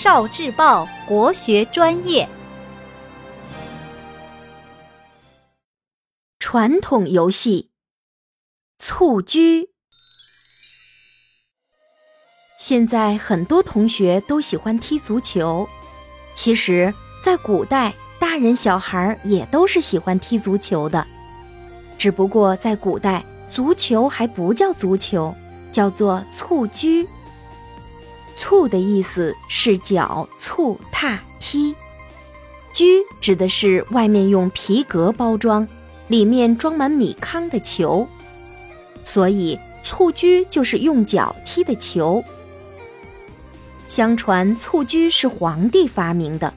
少智报国学专业。传统游戏蹴鞠，现在很多同学都喜欢踢足球。其实，在古代，大人小孩也都是喜欢踢足球的。只不过在古代，足球还不叫足球，叫做蹴鞠。蹴的意思是脚蹴踏踢，鞠指的是外面用皮革包装，里面装满米糠的球，所以蹴鞠就是用脚踢的球。相传蹴鞠是皇帝发明的，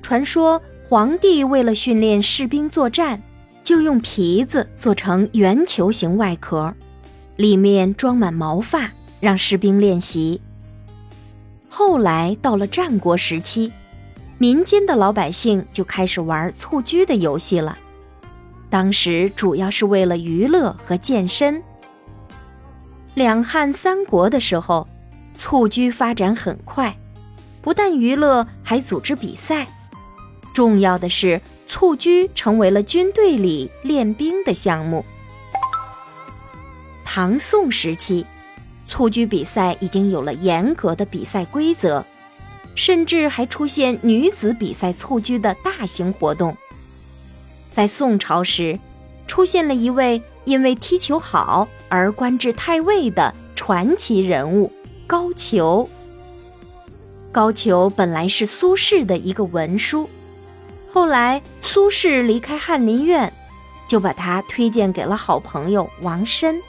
传说皇帝为了训练士兵作战，就用皮子做成圆球形外壳，里面装满毛发，让士兵练习。后来到了战国时期，民间的老百姓就开始玩蹴鞠的游戏了。当时主要是为了娱乐和健身。两汉三国的时候，蹴鞠发展很快，不但娱乐，还组织比赛。重要的是，蹴鞠成为了军队里练兵的项目。唐宋时期。蹴鞠比赛已经有了严格的比赛规则，甚至还出现女子比赛蹴鞠的大型活动。在宋朝时，出现了一位因为踢球好而官至太尉的传奇人物高俅。高俅本来是苏轼的一个文书，后来苏轼离开翰林院，就把他推荐给了好朋友王申，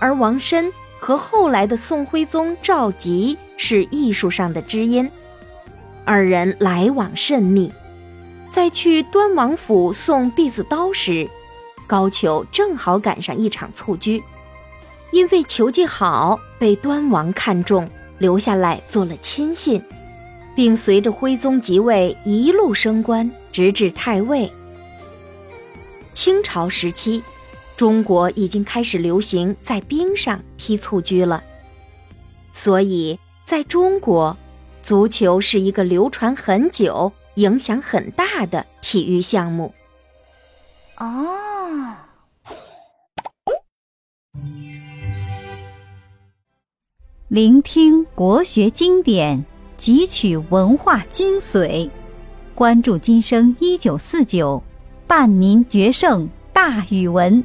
而王申。和后来的宋徽宗赵佶是艺术上的知音，二人来往甚密。在去端王府送婢子刀时，高俅正好赶上一场蹴鞠，因为球技好，被端王看中，留下来做了亲信，并随着徽宗即位一路升官，直至太尉。清朝时期。中国已经开始流行在冰上踢蹴鞠了，所以在中国，足球是一个流传很久、影响很大的体育项目。哦，聆听国学经典，汲取文化精髓，关注今生一九四九，伴您决胜大语文。